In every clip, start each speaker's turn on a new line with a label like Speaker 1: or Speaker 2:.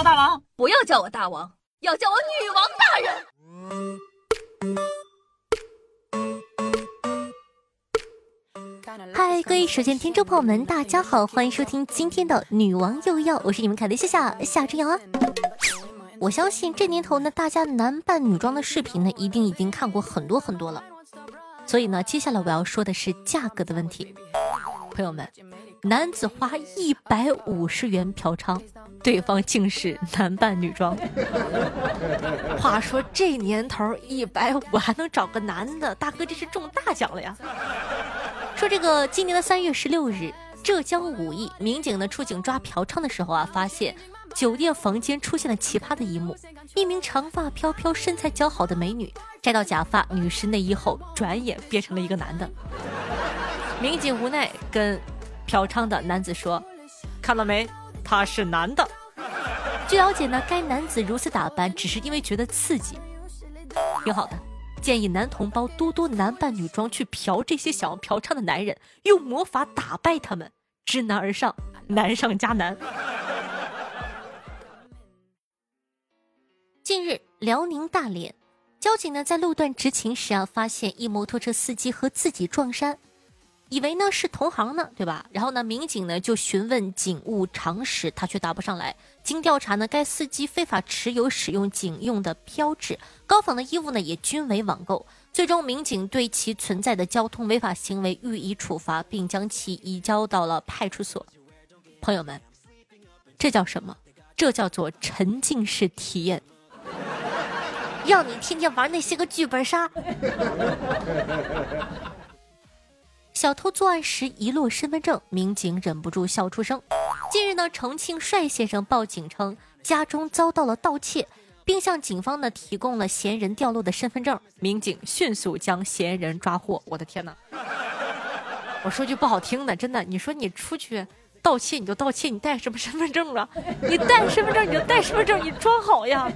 Speaker 1: 大王，
Speaker 2: 不要叫我大王，要叫我女王大人。
Speaker 3: 嗨，各位首先听众朋友们，大家好，欢迎收听今天的女王又要，我是你们凯的夏夏夏之阳啊。我相信这年头呢，大家男扮女装的视频呢，一定已经看过很多很多了。所以呢，接下来我要说的是价格的问题。朋友们，男子花一百五十元嫖娼，对方竟是男扮女装。话说这年头一百五还能找个男的，大哥这是中大奖了呀！说这个今年的三月十六日，浙江武义民警呢出警抓嫖娼的时候啊，发现酒店房间出现了奇葩的一幕：一名长发飘飘、身材姣好的美女摘到假发、女士内衣后，转眼变成了一个男的。民警无奈跟嫖娼的男子说：“看到没，他是男的。”据了解呢，该男子如此打扮只是因为觉得刺激。挺好的，建议男同胞多多男扮女装去嫖这些想要嫖娼的男人，用魔法打败他们，知难而上，难上加难。近日，辽宁大连交警呢在路段执勤时啊，发现一摩托车司机和自己撞衫。以为呢是同行呢，对吧？然后呢，民警呢就询问警务常识，他却答不上来。经调查呢，该司机非法持有使用警用的标志，高仿的衣物呢也均为网购。最终，民警对其存在的交通违法行为予以处罚，并将其移交到了派出所。朋友们，这叫什么？这叫做沉浸式体验，让你天天玩那些个剧本杀。小偷作案时遗落身份证，民警忍不住笑出声。近日呢，重庆帅先生报警称家中遭到了盗窃，并向警方呢提供了嫌疑人掉落的身份证。民警迅速将嫌疑人抓获。我的天哪！我说句不好听的，真的，你说你出去盗窃你就盗窃，你带什么身份证啊？你带身份证你就带身份证，你装好呀。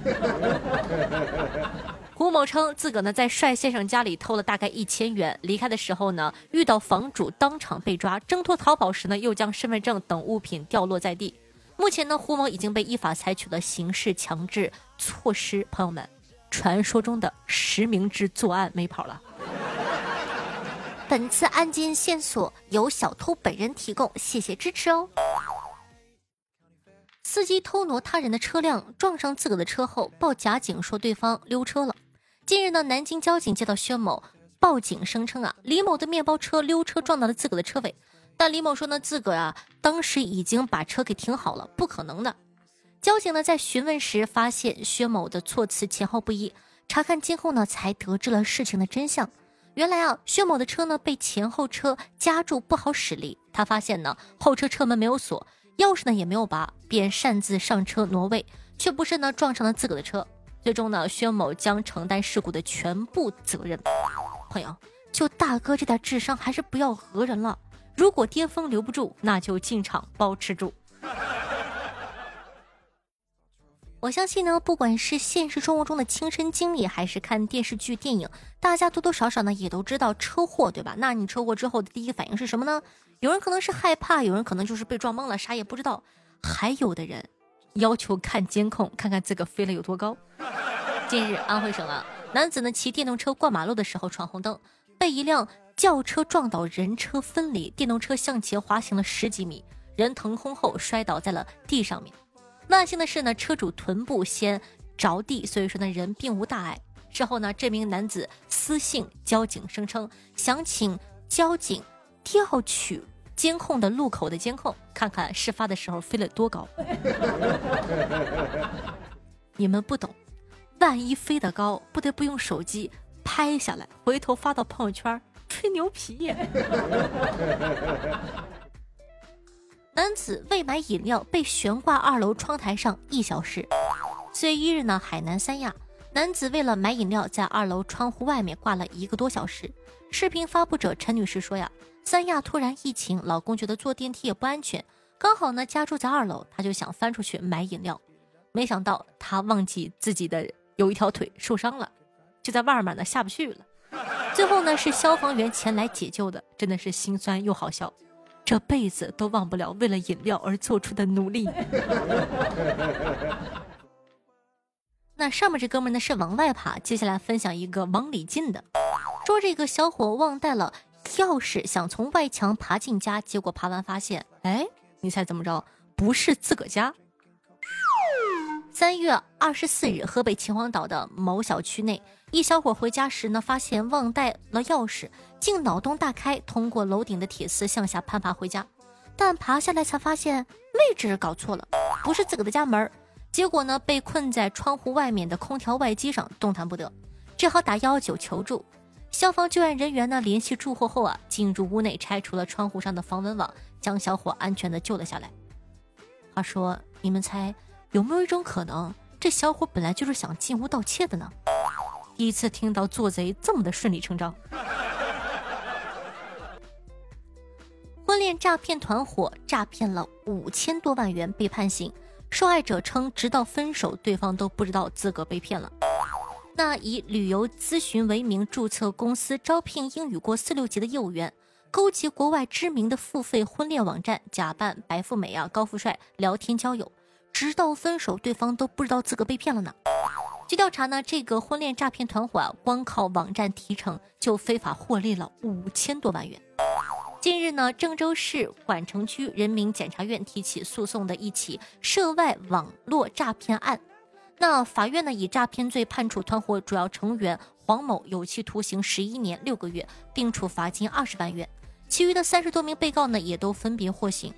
Speaker 3: 胡某称，自个呢在帅先生家里偷了大概一千元，离开的时候呢遇到房主，当场被抓。挣脱逃跑时呢，又将身份证等物品掉落在地。目前呢，胡某已经被依法采取了刑事强制措施。朋友们，传说中的实名制作案没跑了。本次案件线索由小偷本人提供，谢谢支持哦。司机偷挪他人的车辆，撞上自个的车后，报假警说对方溜车了。近日呢，南京交警接到薛某报警，声称啊，李某的面包车溜车撞到了自个的车尾，但李某说呢，自个啊当时已经把车给停好了，不可能的。交警呢在询问时发现薛某的措辞前后不一，查看监控呢才得知了事情的真相。原来啊，薛某的车呢被前后车夹住，不好驶离。他发现呢后车车门没有锁，钥匙呢也没有拔，便擅自上车挪位，却不慎呢撞上了自个的车。最终呢，薛某将承担事故的全部责任。朋友，就大哥这点智商，还是不要讹人了。如果巅峰留不住，那就进场包吃住。我相信呢，不管是现实生活中的亲身经历，还是看电视剧、电影，大家多多少少呢也都知道车祸，对吧？那你车祸之后的第一个反应是什么呢？有人可能是害怕，有人可能就是被撞懵了，啥也不知道。还有的人要求看监控，看看自个飞了有多高。近日，安徽省啊，男子呢骑电动车过马路的时候闯红灯，被一辆轿车撞倒，人车分离，电动车向前滑行了十几米，人腾空后摔倒在了地上面。万幸的是呢，车主臀部先着地，所以说呢人并无大碍。之后呢，这名男子私信交警，声称想请交警调取监控的路口的监控，看看事发的时候飞了多高。你们不懂。万一飞得高，不得不用手机拍下来，回头发到朋友圈吹牛皮。男子为买饮料被悬挂二楼窗台上一小时。四月一日呢，海南三亚男子为了买饮料，在二楼窗户外面挂了一个多小时。视频发布者陈女士说呀，三亚突然疫情，老公觉得坐电梯也不安全，刚好呢家住在二楼，他就想翻出去买饮料，没想到他忘记自己的。有一条腿受伤了，就在外面呢，下不去了。最后呢，是消防员前来解救的，真的是心酸又好笑，这辈子都忘不了为了饮料而做出的努力。那，上面这哥们呢是往外爬，接下来分享一个往里进的。说这个小伙忘带了钥匙，想从外墙爬进家，结果爬完发现，哎，你猜怎么着？不是自个家。三月二十四日，河北秦皇岛的某小区内，一小伙回家时呢，发现忘带了钥匙，竟脑洞大开，通过楼顶的铁丝向下攀爬回家，但爬下来才发现位置搞错了，不是自个的家门结果呢，被困在窗户外面的空调外机上，动弹不得，只好打幺幺九求助。消防救援人员呢，联系住户后啊，进入屋内拆除了窗户上的防蚊网，将小伙安全的救了下来。话说，你们猜？有没有一种可能，这小伙本来就是想进屋盗窃的呢？第一次听到做贼这么的顺理成章。婚恋诈骗团伙诈骗了五千多万元被判刑，受害者称直到分手，对方都不知道自个被骗了。那以旅游咨询为名注册公司招聘英语过四六级的业务员，勾结国外知名的付费婚恋网站，假扮白富美啊、高富帅聊天交友。直到分手，对方都不知道自个被骗了呢。据调查呢，这个婚恋诈骗团伙啊，光靠网站提成就非法获利了五千多万元。近日呢，郑州市管城区人民检察院提起诉讼的一起涉外网络诈骗案，那法院呢以诈骗罪判处团伙主要成员黄某有期徒刑十一年六个月，并处罚金二十万元。其余的三十多名被告呢，也都分别获刑。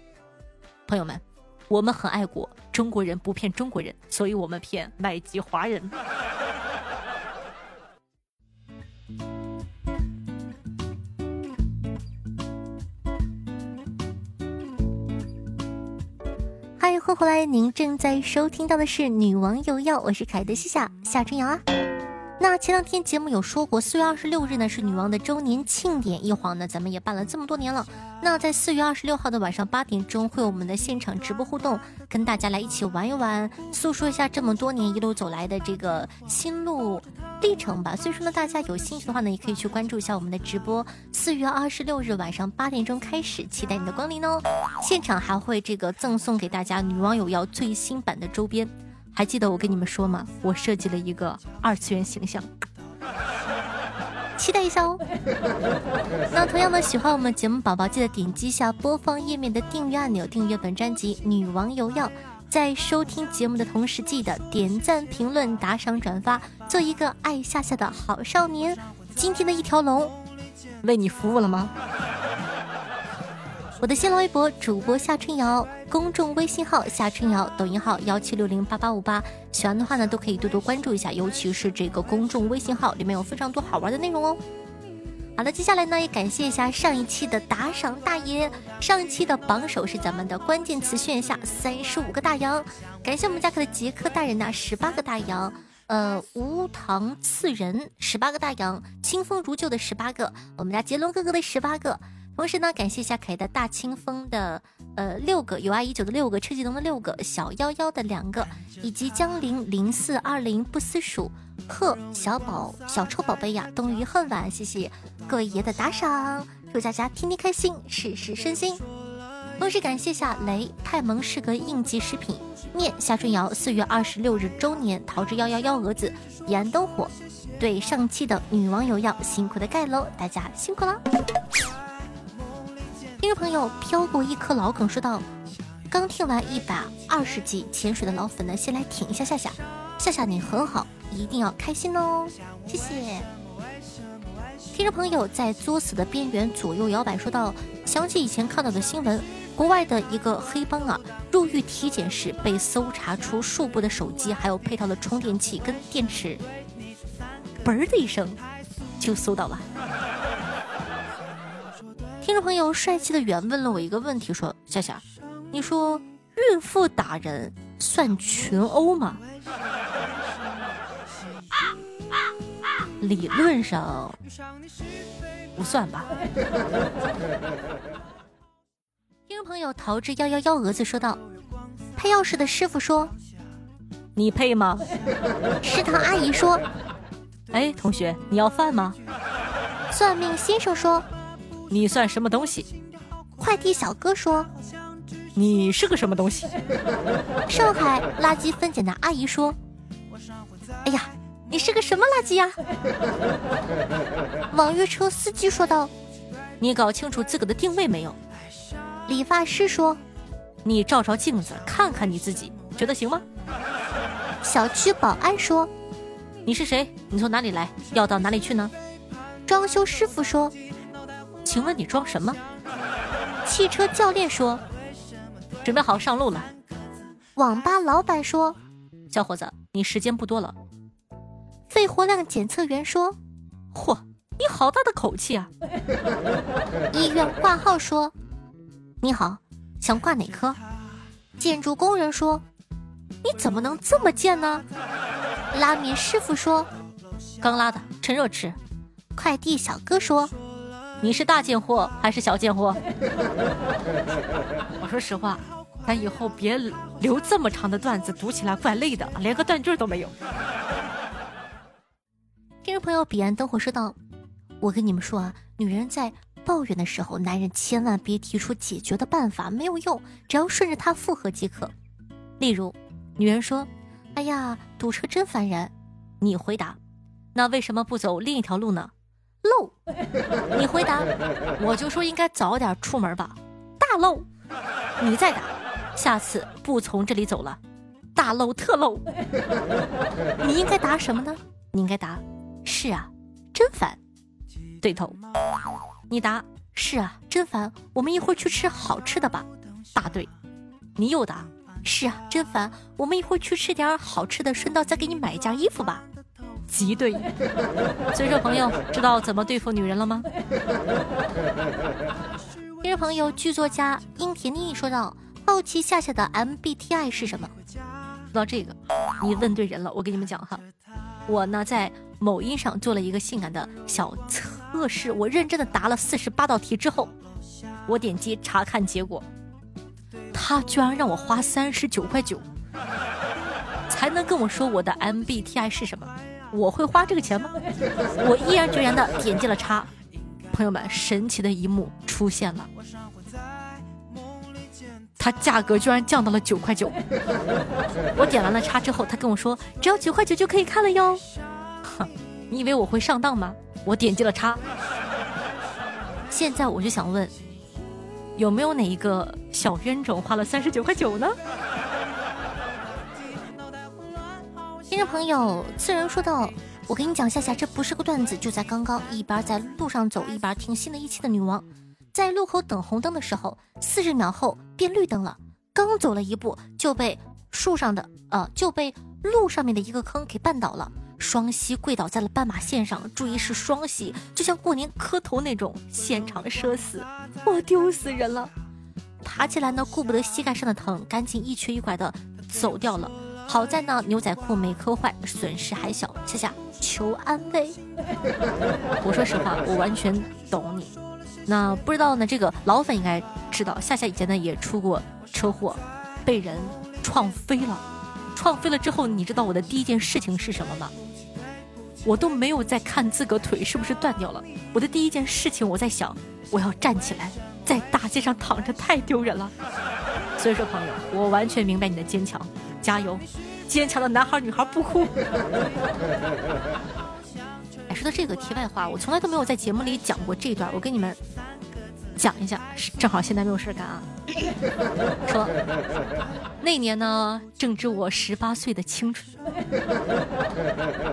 Speaker 3: 朋友们。我们很爱国，中国人不骗中国人，所以我们骗外籍华人。嗨，欢迎回来！您正在收听到的是《女王有药》，我是凯德西夏夏春瑶啊。那前两天节目有说过，四月二十六日呢是女王的周年庆典，一晃呢咱们也办了这么多年了。那在四月二十六号的晚上八点钟，会有我们的现场直播互动，跟大家来一起玩一玩，诉说一下这么多年一路走来的这个心路历程吧。所以说呢，大家有兴趣的话呢，也可以去关注一下我们的直播。四月二十六日晚上八点钟开始，期待你的光临哦。现场还会这个赠送给大家女王有要最新版的周边。还记得我跟你们说吗？我设计了一个二次元形象，期待一下哦。那同样的，喜欢我们节目宝宝，记得点击下播放页面的订阅按钮，订阅本专辑《女王有药》。在收听节目的同时，记得点赞、评论、打赏、转发，做一个爱夏夏的好少年。今天的一条龙，为你服务了吗？我的新浪微博主播夏春瑶，公众微信号夏春瑶，抖音号幺七六零八八五八，喜欢的话呢都可以多多关注一下，尤其是这个公众微信号里面有非常多好玩的内容哦。好了，接下来呢也感谢一下上一期的打赏大爷，上一期的榜首是咱们的关键词炫下三十五个大洋，感谢我们家可的杰克大人呐十八个大洋，呃无糖刺人十八个大洋，清风如旧的十八个，我们家杰伦哥哥的十八个。同时呢，感谢一下凯的大清风的呃六个，有爱已久的六个，车继龙的六个，小幺幺的两个，以及江陵零四二零不思蜀贺小宝小臭宝贝呀，冬雨恨晚，谢谢各位爷的打赏，祝大家天天开心，事事顺心。同时感谢下雷泰蒙是个应急食品面夏春瑶四月二十六日周年桃之夭夭幺蛾子彼岸灯火，对上期的女网友要辛苦的盖楼，大家辛苦了。听众朋友飘过一颗老梗说道：“刚听完一百二十集潜水的老粉呢，先来挺一下夏夏，夏夏你很好，一定要开心哦，谢谢。”听众朋友在作死的边缘左右摇摆说道：“想起以前看到的新闻，国外的一个黑帮啊，入狱体检时被搜查出数部的手机，还有配套的充电器跟电池，嘣的一声就搜到了。”听众朋友，帅气的远问了我一个问题，说：“夏夏，你说孕妇打人算群殴吗？”理论上不算吧。听众朋友逃之夭夭幺蛾子说道：“配钥匙的师傅说，你配吗？”食堂阿姨说：“哎，同学，你要饭吗？”算命先生说。你算什么东西？快递小哥说：“你是个什么东西？” 上海垃圾分拣的阿姨说：“哎呀，你是个什么垃圾呀？网约车司机说道：“你搞清楚自个的定位没有？”理发师说：“你照照镜子，看看你自己，觉得行吗？”小区保安说：“你是谁？你从哪里来？要到哪里去呢？”装修师傅说：“请问你装什么？”汽车教练说：“准备好上路了。”网吧老板说：“小伙子，你时间不多了。”肺活量检测员说：“嚯，你好大的口气啊！”医院挂号说：“你好，想挂哪科？”建筑工人说：“你怎么能这么贱呢？”拉面师傅说：“刚拉的，趁热吃。”快递小哥说：“你是大贱货还是小贱货？” 我说实话，咱以后别留这么长的段子，读起来怪累的，连个断句都没有。听众朋友彼岸灯火说道：“我跟你们说啊，女人在抱怨的时候，男人千万别提出解决的办法，没有用，只要顺着她附和即可。例如，女人说：‘哎呀，堵车真烦人。’你回答：‘那为什么不走另一条路呢？’漏，你回答，我就说应该早点出门吧。大漏，你再答，下次不从这里走了。大漏特漏，你应该答什么呢？你应该答，是啊，真烦。对头，你答是啊，真烦。我们一会儿去吃好吃的吧。答对，你又答是啊，真烦。我们一会儿去吃点好吃的，顺道再给你买一件衣服吧。极对，所以说朋友知道怎么对付女人了吗？听众朋友，剧作家殷田妮说道：“好奇夏夏的 MBTI 是什么？”说到这个，你问对人了。我跟你们讲哈，我呢在某音上做了一个性感的小测试，我认真的答了四十八道题之后，我点击查看结果，他居然让我花三十九块九才能跟我说我的 MBTI 是什么。我会花这个钱吗？我毅然决然的点击了叉。朋友们，神奇的一幕出现了，它价格居然降到了九块九。我点完了叉之后，他跟我说只要九块九就可以看了哟。哼，你以为我会上当吗？我点击了叉。现在我就想问，有没有哪一个小冤种花了三十九块九呢？听众朋友，次人说道：“我跟你讲，夏夏，这不是个段子。就在刚刚，一边在路上走，一边听新的一期的女王，在路口等红灯的时候，四十秒后变绿灯了。刚走了一步，就被树上的呃，就被路上面的一个坑给绊倒了，双膝跪倒在了斑马线上。注意是双膝，就像过年磕头那种，现场社死，我丢死人了。爬起来呢，顾不得膝盖上的疼，赶紧一瘸一拐的走掉了。”好在呢，牛仔裤没磕坏，损失还小。夏夏求安慰。我说实话，我完全懂你。那不知道呢，这个老粉应该知道，夏夏以前呢也出过车祸，被人撞飞了。撞飞了之后，你知道我的第一件事情是什么吗？我都没有在看自个腿是不是断掉了。我的第一件事情，我在想，我要站起来，在大街上躺着太丢人了。所以说，朋友，我完全明白你的坚强。加油，坚强的男孩女孩不哭。哎，说到这个题外话，我从来都没有在节目里讲过这段，我跟你们讲一下，正好现在没有事干啊。说那年呢，正值我十八岁的青春，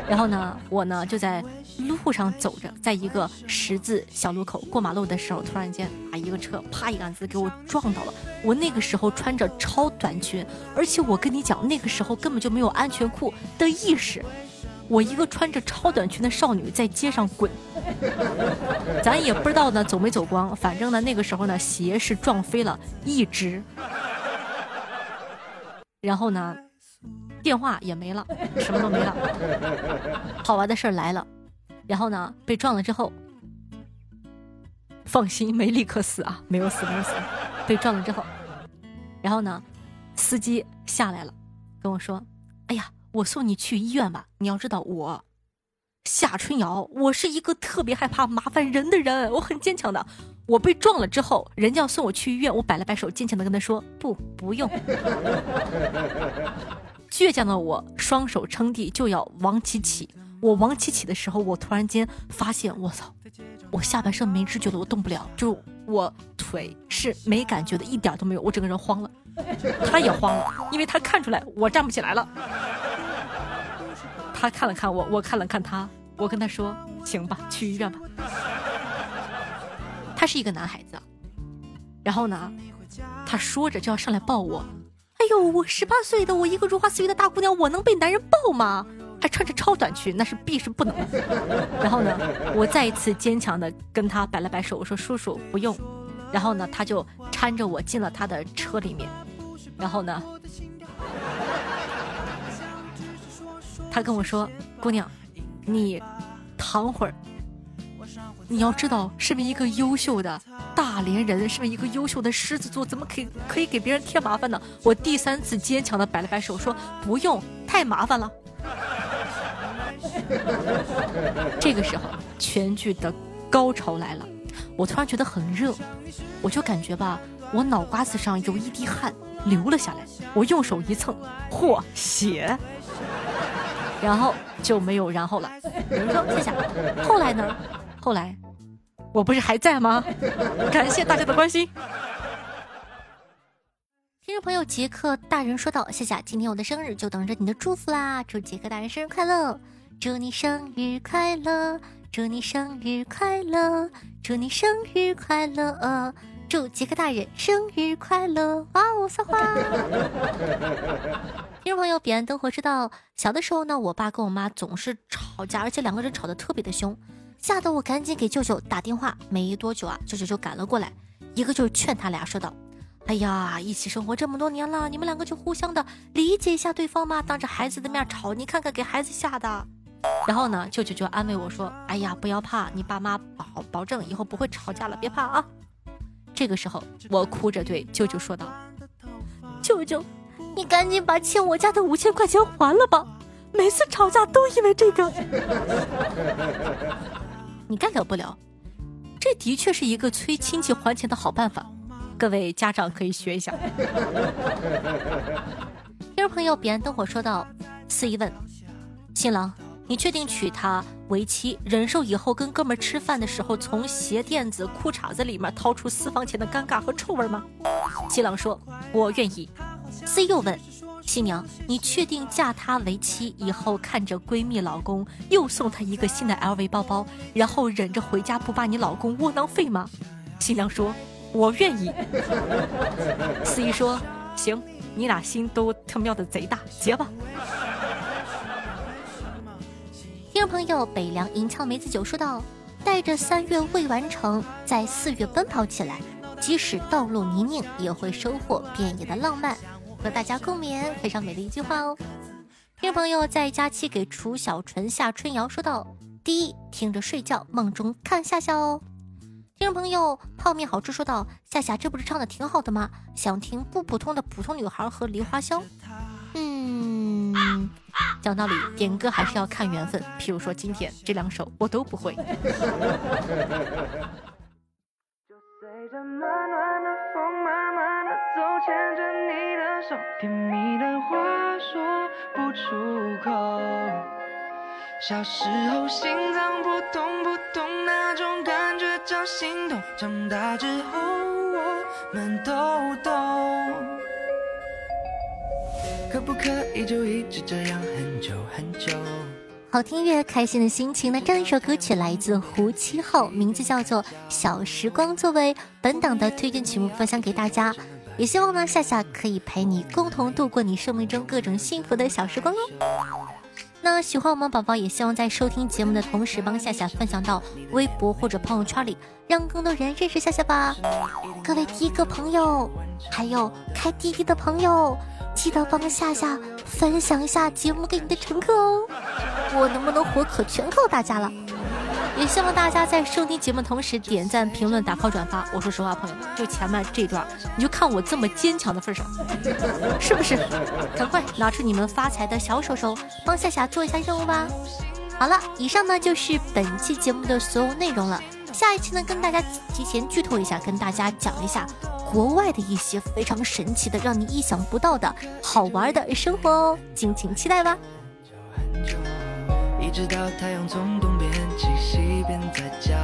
Speaker 3: 然后呢，我呢就在路上走着，在一个十字小路口过马路的时候，突然间啊，一个车啪一杆子给我撞到了。我那个时候穿着超短裙，而且我跟你讲，那个时候根本就没有安全裤的意识。我一个穿着超短裙的少女在街上滚，咱也不知道呢走没走光，反正呢那个时候呢鞋是撞飞了一只，然后呢电话也没了，什么都没了。好玩的事儿来了，然后呢被撞了之后，放心没立刻死啊，没有死没有死，被撞了之后，然后呢司机下来了，跟我说，哎呀。我送你去医院吧。你要知道，我夏春瑶，我是一个特别害怕麻烦人的人，我很坚强的。我被撞了之后，人家要送我去医院，我摆了摆手，坚强的跟他说：“不，不用。”倔强的我双手撑地就要往起起。我往起起的时候，我突然间发现，我操，我下半身没知觉了，我动不了，就我腿是没感觉的，一点都没有，我整个人慌了，他也慌了，因为他看出来我站不起来了。他看了看我，我看了看他，我跟他说：“行吧，去医院吧。”他是一个男孩子，然后呢，他说着就要上来抱我。哎呦，我十八岁的，我一个如花似玉的大姑娘，我能被男人抱吗？还穿着超短裙，那是必是不能。然后呢，我再一次坚强的跟他摆了摆手，我说：“叔叔不用。”然后呢，他就搀着我进了他的车里面。然后呢？他跟我说：“姑娘，你躺会儿。你要知道，身为一个优秀的大连人，身为一个优秀的狮子座，怎么可以可以给别人添麻烦呢？”我第三次坚强的摆了摆手，说：“不用，太麻烦了。”这个时候，全剧的高潮来了。我突然觉得很热，我就感觉吧，我脑瓜子上有一滴汗流了下来。我用手一蹭，嚯，血！然后就没有然后了。人说谢谢。后来呢？后来，我不是还在吗？感谢大家的关心。听众朋友杰克大人说道：“谢谢，今天我的生日，就等着你的祝福啦！祝杰克大人生日快乐！祝你生日快乐！祝你生日快乐！祝你生日快乐！祝杰克大人生日快乐！哇哦，撒花！”听众朋友，彼岸灯火知道，小的时候呢，我爸跟我妈总是吵架，而且两个人吵得特别的凶，吓得我赶紧给舅舅打电话。没多久啊，舅舅就赶了过来，一个就劝他俩说道：“哎呀，一起生活这么多年了，你们两个就互相的理解一下对方嘛，当着孩子的面吵，你看看给孩子吓的。”然后呢，舅舅就安慰我说：“哎呀，不要怕，你爸妈保保证以后不会吵架了，别怕啊。”这个时候，我哭着对舅舅说道：“舅舅。”你赶紧把欠我家的五千块钱还了吧！每次吵架都因为这个，你干了不了。这的确是一个催亲戚还钱的好办法，各位家长可以学一下。听众朋友彼岸灯火说道：“司仪问新郎，你确定娶她为妻，忍受以后跟哥们吃饭的时候从鞋垫子、裤衩子里面掏出私房钱的尴尬和臭味吗？”新郎说：“我愿意。” C 又问新娘：“你确定嫁他为妻以后，看着闺蜜老公又送她一个新的 LV 包包，然后忍着回家不把你老公窝囊废吗？”新娘说：“我愿意。”C 说：“行，你俩心都他喵的贼大，结吧。”听众朋友北凉银枪梅子酒说道：“带着三月未完成，在四月奔跑起来，即使道路泥泞，也会收获遍野的浪漫。”和大家共勉，非常美的一句话哦。听众朋友在假期给楚小纯下春瑶说道：“第一，听着睡觉，梦中看夏夏哦。”听众朋友泡面好吃说道：“夏夏这不是唱的挺好的吗？想听不普通的普通女孩和梨花香。”嗯，讲道理，点歌还是要看缘分。譬如说今天这两首我都不会。牵着你的手甜蜜的话说不出口。小时候心脏扑通扑通那种感觉叫心动，长大之后我们都懂。可不可以就一直这样很久很久？好听乐，开心的心情。那这样一首歌曲来自胡七号，名字叫做《小时光》，作为本档的推荐曲目分享给大家。也希望呢，夏夏可以陪你共同度过你生命中各种幸福的小时光哦。那喜欢我们宝宝，也希望在收听节目的同时，帮夏夏分享到微博或者朋友圈里，让更多人认识夏夏吧。各位第一个朋友，还有开滴滴的朋友，记得帮夏夏分享一下节目给你的乘客哦。我能不能火可全靠大家了。也希望大家在收听节目同时点赞、评论、打 call、转发。我说实话，朋友们，就前面这段，你就看我这么坚强的份上，是不是？赶快拿出你们发财的小手手，帮夏夏做一下任务吧。好了，以上呢就是本期节目的所有内容了。下一期呢，跟大家提前剧透一下，跟大家讲一下
Speaker 4: 国外的一些非常神奇的、让你意想不到的好玩的生活哦，敬请期待吧。一直到太阳从东，边在降